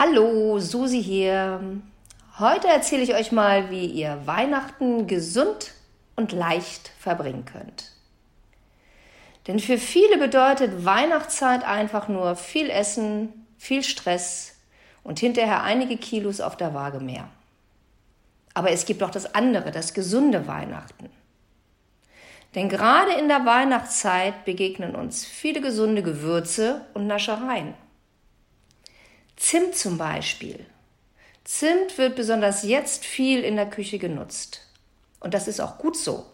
Hallo, Susi hier. Heute erzähle ich euch mal, wie ihr Weihnachten gesund und leicht verbringen könnt. Denn für viele bedeutet Weihnachtszeit einfach nur viel Essen, viel Stress und hinterher einige Kilos auf der Waage mehr. Aber es gibt auch das andere, das gesunde Weihnachten. Denn gerade in der Weihnachtszeit begegnen uns viele gesunde Gewürze und Naschereien. Zimt zum Beispiel. Zimt wird besonders jetzt viel in der Küche genutzt. Und das ist auch gut so.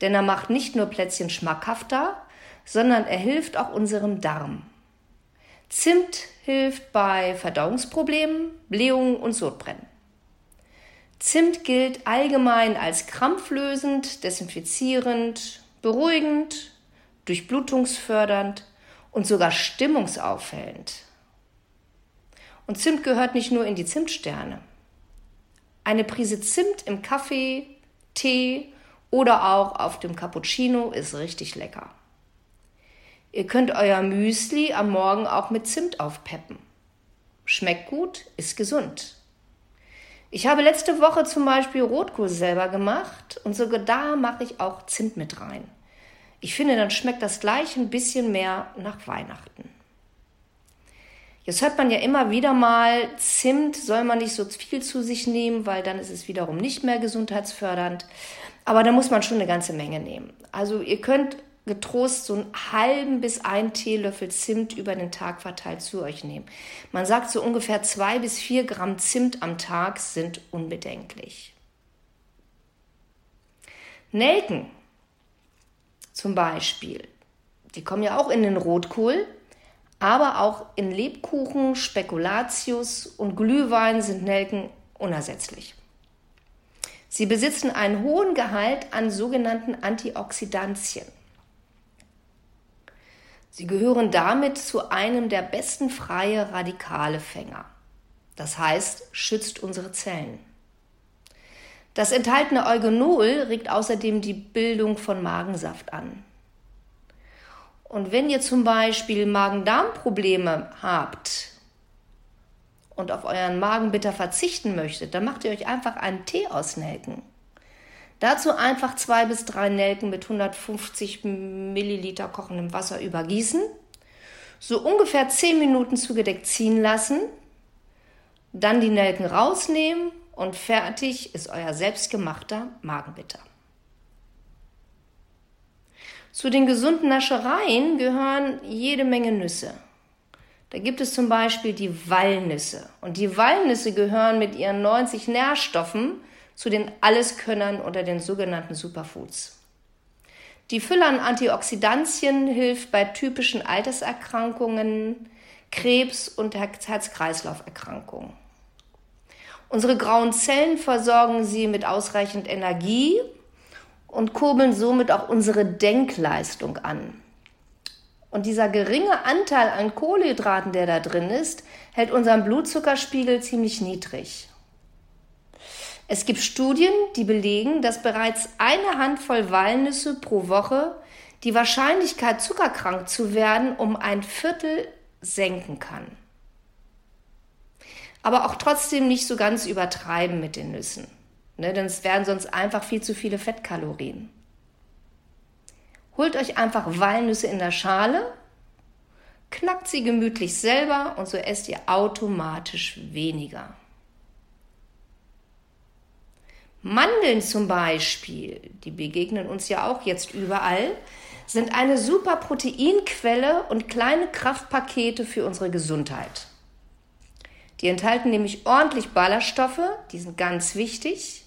Denn er macht nicht nur Plätzchen schmackhafter, sondern er hilft auch unserem Darm. Zimt hilft bei Verdauungsproblemen, Blähungen und Sodbrennen. Zimt gilt allgemein als krampflösend, desinfizierend, beruhigend, durchblutungsfördernd und sogar stimmungsaufhellend. Und Zimt gehört nicht nur in die Zimtsterne. Eine Prise Zimt im Kaffee, Tee oder auch auf dem Cappuccino ist richtig lecker. Ihr könnt euer Müsli am Morgen auch mit Zimt aufpeppen. Schmeckt gut, ist gesund. Ich habe letzte Woche zum Beispiel Rotkohl selber gemacht und sogar da mache ich auch Zimt mit rein. Ich finde, dann schmeckt das gleich ein bisschen mehr nach Weihnachten. Jetzt hört man ja immer wieder mal, Zimt soll man nicht so viel zu sich nehmen, weil dann ist es wiederum nicht mehr gesundheitsfördernd. Aber da muss man schon eine ganze Menge nehmen. Also ihr könnt getrost so einen halben bis einen Teelöffel Zimt über den Tag verteilt zu euch nehmen. Man sagt so ungefähr zwei bis vier Gramm Zimt am Tag sind unbedenklich. Nelken zum Beispiel, die kommen ja auch in den Rotkohl, aber auch in Lebkuchen, Spekulatius und Glühwein sind Nelken unersetzlich. Sie besitzen einen hohen Gehalt an sogenannten Antioxidantien. Sie gehören damit zu einem der besten freie Radikalefänger. Das heißt, schützt unsere Zellen. Das enthaltene Eugenol regt außerdem die Bildung von Magensaft an. Und wenn ihr zum Beispiel Magen-Darm-Probleme habt und auf euren Magen bitter verzichten möchtet, dann macht ihr euch einfach einen Tee aus Nelken. Dazu einfach zwei bis drei Nelken mit 150 Milliliter kochendem Wasser übergießen, so ungefähr zehn Minuten zugedeckt ziehen lassen, dann die Nelken rausnehmen und fertig ist euer selbstgemachter Magenbitter. Zu den gesunden Naschereien gehören jede Menge Nüsse. Da gibt es zum Beispiel die Walnüsse. Und die Walnüsse gehören mit ihren 90 Nährstoffen zu den Alleskönnern unter den sogenannten Superfoods. Die Fülle an Antioxidantien hilft bei typischen Alterserkrankungen, Krebs und Herz-Kreislauf-Erkrankungen. Unsere grauen Zellen versorgen sie mit ausreichend Energie und kurbeln somit auch unsere Denkleistung an. Und dieser geringe Anteil an Kohlenhydraten, der da drin ist, hält unseren Blutzuckerspiegel ziemlich niedrig. Es gibt Studien, die belegen, dass bereits eine Handvoll Walnüsse pro Woche die Wahrscheinlichkeit, zuckerkrank zu werden, um ein Viertel senken kann. Aber auch trotzdem nicht so ganz übertreiben mit den Nüssen. Ne, denn es wären sonst einfach viel zu viele Fettkalorien. Holt euch einfach Walnüsse in der Schale, knackt sie gemütlich selber und so esst ihr automatisch weniger. Mandeln zum Beispiel, die begegnen uns ja auch jetzt überall, sind eine super Proteinquelle und kleine Kraftpakete für unsere Gesundheit. Die enthalten nämlich ordentlich Ballaststoffe, die sind ganz wichtig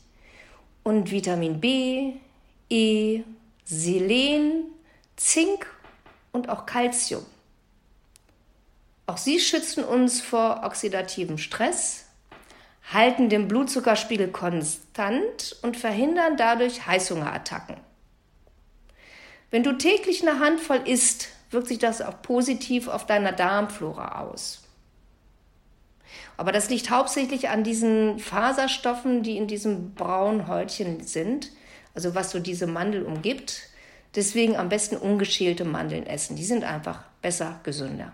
und Vitamin B, E, Selen, Zink und auch Calcium. Auch sie schützen uns vor oxidativem Stress, halten den Blutzuckerspiegel konstant und verhindern dadurch Heißhungerattacken. Wenn du täglich eine Handvoll isst, wirkt sich das auch positiv auf deiner Darmflora aus. Aber das liegt hauptsächlich an diesen Faserstoffen, die in diesem braunen Häutchen sind, also was so diese Mandel umgibt. Deswegen am besten ungeschälte Mandeln essen. Die sind einfach besser, gesünder.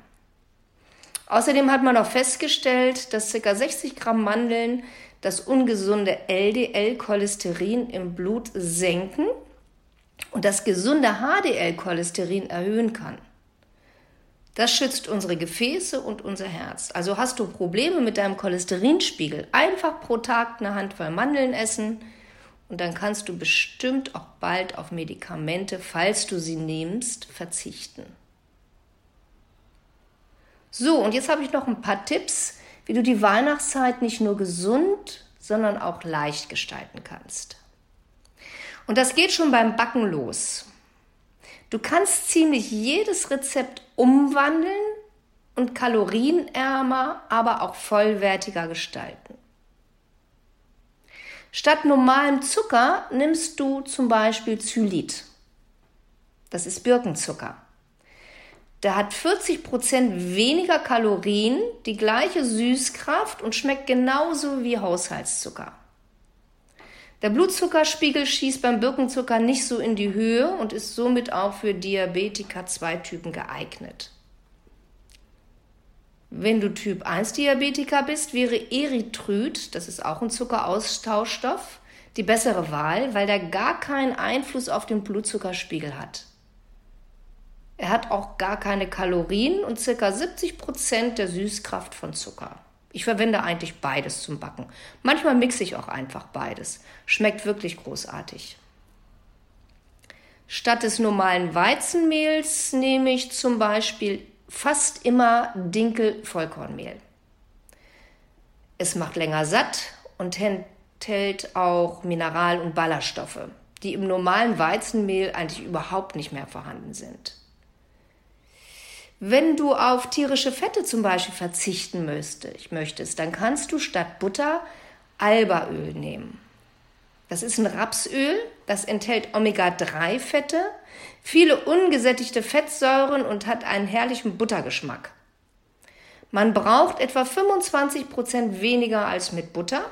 Außerdem hat man auch festgestellt, dass ca. 60 Gramm Mandeln das ungesunde LDL-Cholesterin im Blut senken und das gesunde HDL-Cholesterin erhöhen kann. Das schützt unsere Gefäße und unser Herz. Also hast du Probleme mit deinem Cholesterinspiegel, einfach pro Tag eine Handvoll Mandeln essen und dann kannst du bestimmt auch bald auf Medikamente, falls du sie nimmst, verzichten. So, und jetzt habe ich noch ein paar Tipps, wie du die Weihnachtszeit nicht nur gesund, sondern auch leicht gestalten kannst. Und das geht schon beim Backen los. Du kannst ziemlich jedes Rezept umwandeln und kalorienärmer, aber auch vollwertiger gestalten. Statt normalem Zucker nimmst du zum Beispiel Zylit. Das ist Birkenzucker. Der hat 40 Prozent weniger Kalorien, die gleiche Süßkraft und schmeckt genauso wie Haushaltszucker. Der Blutzuckerspiegel schießt beim Birkenzucker nicht so in die Höhe und ist somit auch für Diabetiker 2 Typen geeignet. Wenn du Typ 1 Diabetiker bist, wäre Erythrit, das ist auch ein Zuckeraustauschstoff, die bessere Wahl, weil der gar keinen Einfluss auf den Blutzuckerspiegel hat. Er hat auch gar keine Kalorien und ca. 70 Prozent der Süßkraft von Zucker. Ich verwende eigentlich beides zum Backen. Manchmal mixe ich auch einfach beides. Schmeckt wirklich großartig. Statt des normalen Weizenmehls nehme ich zum Beispiel fast immer Dinkel-Vollkornmehl. Es macht länger satt und enthält auch Mineral- und Ballaststoffe, die im normalen Weizenmehl eigentlich überhaupt nicht mehr vorhanden sind. Wenn du auf tierische Fette zum Beispiel verzichten möchtest, dann kannst du statt Butter Albaöl nehmen. Das ist ein Rapsöl, das enthält Omega-3-Fette, viele ungesättigte Fettsäuren und hat einen herrlichen Buttergeschmack. Man braucht etwa 25 Prozent weniger als mit Butter.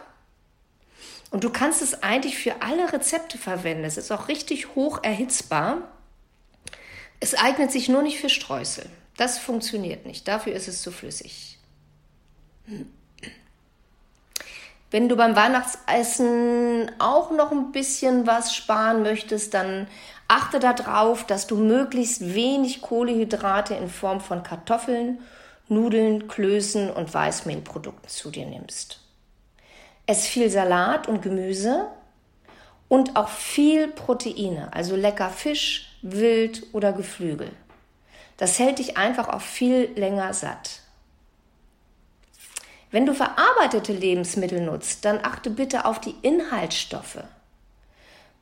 Und du kannst es eigentlich für alle Rezepte verwenden. Es ist auch richtig hoch erhitzbar. Es eignet sich nur nicht für Streusel. Das funktioniert nicht. Dafür ist es zu flüssig. Wenn du beim Weihnachtsessen auch noch ein bisschen was sparen möchtest, dann achte darauf, dass du möglichst wenig Kohlehydrate in Form von Kartoffeln, Nudeln, Klößen und Weißmehlprodukten zu dir nimmst. Ess viel Salat und Gemüse und auch viel Proteine, also lecker Fisch, Wild oder Geflügel. Das hält dich einfach auch viel länger satt. Wenn du verarbeitete Lebensmittel nutzt, dann achte bitte auf die Inhaltsstoffe.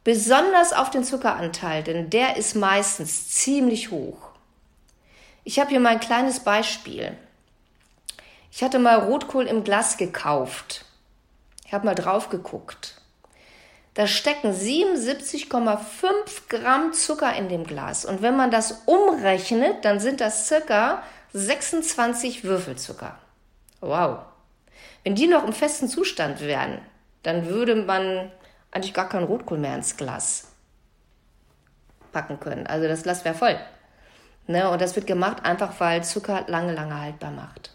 Besonders auf den Zuckeranteil, denn der ist meistens ziemlich hoch. Ich habe hier mal ein kleines Beispiel. Ich hatte mal Rotkohl im Glas gekauft. Ich habe mal drauf geguckt. Da stecken 77,5 Gramm Zucker in dem Glas. Und wenn man das umrechnet, dann sind das circa 26 Würfelzucker. Wow. Wenn die noch im festen Zustand wären, dann würde man eigentlich gar keinen Rotkohl mehr ins Glas packen können. Also das Glas wäre voll. Ne? Und das wird gemacht einfach, weil Zucker lange, lange haltbar macht.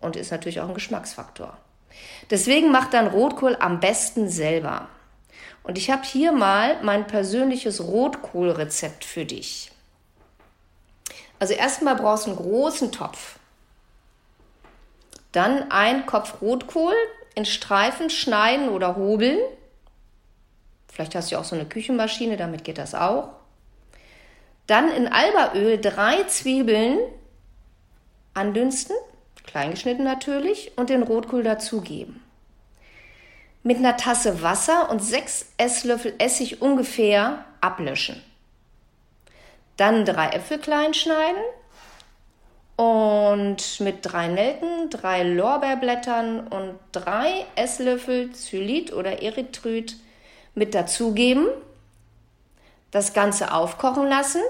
Und ist natürlich auch ein Geschmacksfaktor. Deswegen macht dann Rotkohl am besten selber. Und ich habe hier mal mein persönliches Rotkohlrezept für dich. Also erstmal brauchst du einen großen Topf. Dann ein Kopf Rotkohl in Streifen schneiden oder hobeln. Vielleicht hast du auch so eine Küchenmaschine, damit geht das auch. Dann in Albaöl drei Zwiebeln andünsten, kleingeschnitten natürlich, und den Rotkohl dazugeben mit einer Tasse Wasser und sechs Esslöffel Essig ungefähr ablöschen. Dann drei Äpfel klein schneiden und mit drei Nelken, drei Lorbeerblättern und drei Esslöffel Zylit oder Erythrit mit dazugeben. Das Ganze aufkochen lassen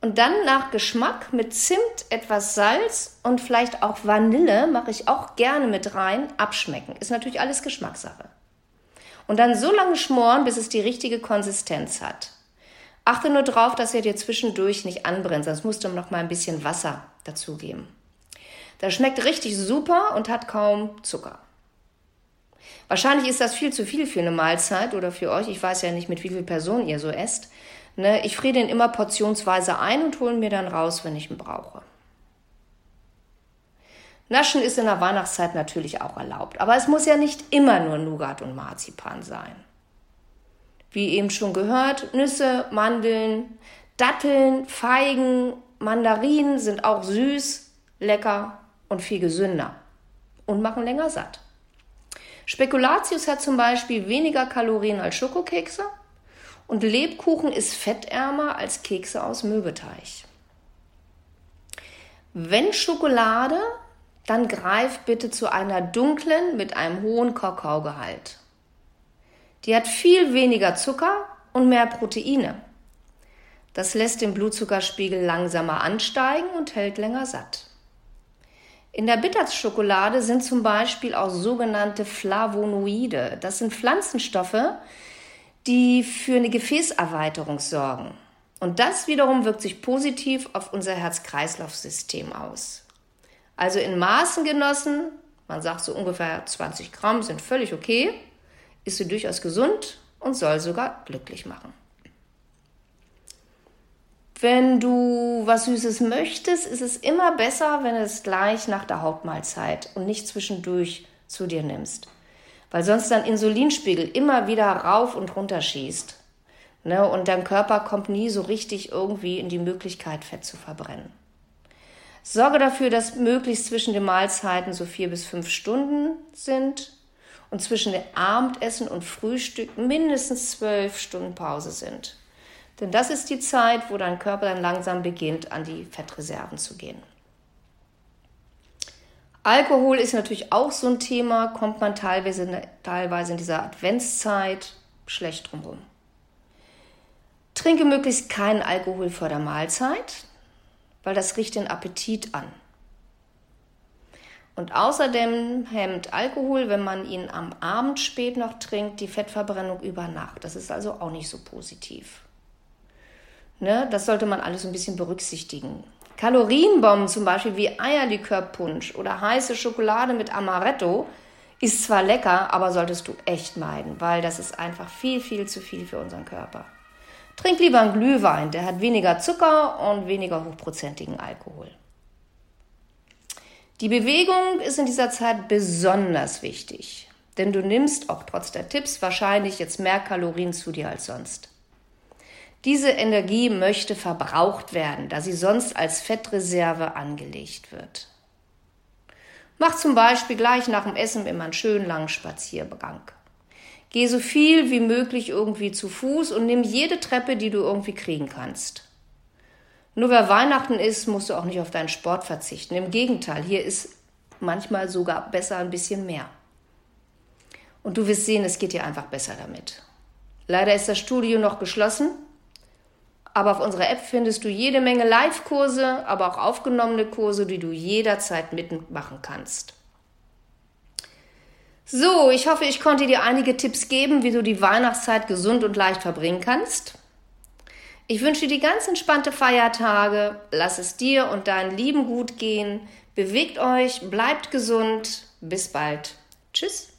und dann nach Geschmack mit Zimt, etwas Salz und vielleicht auch Vanille mache ich auch gerne mit rein, abschmecken. Ist natürlich alles Geschmackssache. Und dann so lange schmoren, bis es die richtige Konsistenz hat. Achte nur darauf, dass er dir zwischendurch nicht anbrennt, sonst musst du noch mal ein bisschen Wasser dazugeben. Das schmeckt richtig super und hat kaum Zucker. Wahrscheinlich ist das viel zu viel für eine Mahlzeit oder für euch. Ich weiß ja nicht, mit wie vielen Personen ihr so esst. Ne? Ich friere den immer portionsweise ein und hole mir dann raus, wenn ich ihn brauche. Naschen ist in der Weihnachtszeit natürlich auch erlaubt, aber es muss ja nicht immer nur Nougat und Marzipan sein. Wie eben schon gehört, Nüsse, Mandeln, Datteln, Feigen, Mandarinen sind auch süß, lecker und viel gesünder und machen länger satt. Spekulatius hat zum Beispiel weniger Kalorien als Schokokekse und Lebkuchen ist fettärmer als Kekse aus Möbeteig. Wenn Schokolade, dann greif bitte zu einer dunklen mit einem hohen Kakaogehalt. Die hat viel weniger Zucker und mehr Proteine. Das lässt den Blutzuckerspiegel langsamer ansteigen und hält länger satt. In der Bitterschokolade sind zum Beispiel auch sogenannte Flavonoide. Das sind Pflanzenstoffe, die für eine Gefäßerweiterung sorgen. Und das wiederum wirkt sich positiv auf unser Herz-Kreislauf-System aus. Also in Maßen genossen, man sagt so ungefähr 20 Gramm sind völlig okay, ist sie durchaus gesund und soll sogar glücklich machen. Wenn du was Süßes möchtest, ist es immer besser, wenn du es gleich nach der Hauptmahlzeit und nicht zwischendurch zu dir nimmst weil sonst dein Insulinspiegel immer wieder rauf und runter schießt. Ne? Und dein Körper kommt nie so richtig irgendwie in die Möglichkeit, Fett zu verbrennen. Sorge dafür, dass möglichst zwischen den Mahlzeiten so vier bis fünf Stunden sind und zwischen dem Abendessen und Frühstück mindestens zwölf Stunden Pause sind. Denn das ist die Zeit, wo dein Körper dann langsam beginnt, an die Fettreserven zu gehen. Alkohol ist natürlich auch so ein Thema, kommt man teilweise, teilweise in dieser Adventszeit schlecht drumherum. Trinke möglichst keinen Alkohol vor der Mahlzeit, weil das riecht den Appetit an. Und außerdem hemmt Alkohol, wenn man ihn am Abend spät noch trinkt, die Fettverbrennung über Nacht. Das ist also auch nicht so positiv. Ne? Das sollte man alles ein bisschen berücksichtigen. Kalorienbomben zum Beispiel wie Eierlikörpunsch oder heiße Schokolade mit Amaretto ist zwar lecker, aber solltest du echt meiden, weil das ist einfach viel, viel zu viel für unseren Körper. Trink lieber einen Glühwein, der hat weniger Zucker und weniger hochprozentigen Alkohol. Die Bewegung ist in dieser Zeit besonders wichtig, denn du nimmst auch trotz der Tipps wahrscheinlich jetzt mehr Kalorien zu dir als sonst. Diese Energie möchte verbraucht werden, da sie sonst als Fettreserve angelegt wird. Mach zum Beispiel gleich nach dem Essen immer einen schönen langen Spaziergang. Geh so viel wie möglich irgendwie zu Fuß und nimm jede Treppe, die du irgendwie kriegen kannst. Nur wer Weihnachten ist, musst du auch nicht auf deinen Sport verzichten. Im Gegenteil, hier ist manchmal sogar besser ein bisschen mehr. Und du wirst sehen, es geht dir einfach besser damit. Leider ist das Studio noch geschlossen. Aber auf unserer App findest du jede Menge Live-Kurse, aber auch aufgenommene Kurse, die du jederzeit mitmachen kannst. So, ich hoffe, ich konnte dir einige Tipps geben, wie du die Weihnachtszeit gesund und leicht verbringen kannst. Ich wünsche dir ganz entspannte Feiertage. Lass es dir und deinen Lieben gut gehen. Bewegt euch, bleibt gesund. Bis bald. Tschüss.